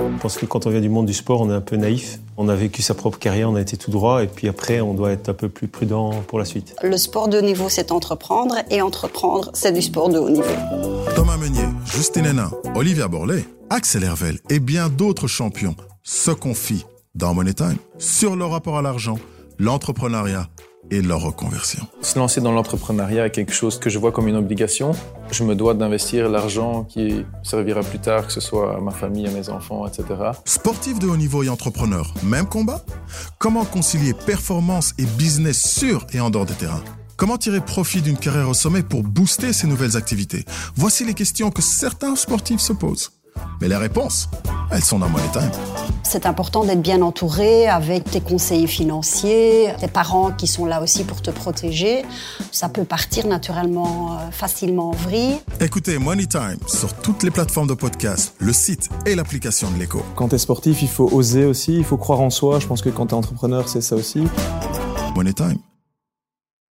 Je pense que quand on vient du monde du sport, on est un peu naïf. On a vécu sa propre carrière, on a été tout droit, et puis après, on doit être un peu plus prudent pour la suite. Le sport de haut niveau, c'est entreprendre, et entreprendre, c'est du sport de haut niveau. Thomas Meunier, Justine Hénin, Olivia Borlet, Axel Hervel et bien d'autres champions se confient dans Money Time sur leur rapport à l'argent, l'entrepreneuriat et leur reconversion. Se lancer dans l'entrepreneuriat est quelque chose que je vois comme une obligation. Je me dois d'investir l'argent qui servira plus tard, que ce soit à ma famille, à mes enfants, etc. Sportif de haut niveau et entrepreneur, même combat? Comment concilier performance et business sur et en dehors des terrains? Comment tirer profit d'une carrière au sommet pour booster ces nouvelles activités? Voici les questions que certains sportifs se posent. Mais les réponses, elles sont dans Money Time. C'est important d'être bien entouré avec tes conseillers financiers, tes parents qui sont là aussi pour te protéger. Ça peut partir naturellement euh, facilement en vrille. Écoutez Money Time sur toutes les plateformes de podcast, le site et l'application de l'écho. Quand tu es sportif, il faut oser aussi, il faut croire en soi. Je pense que quand tu es entrepreneur, c'est ça aussi. Money Time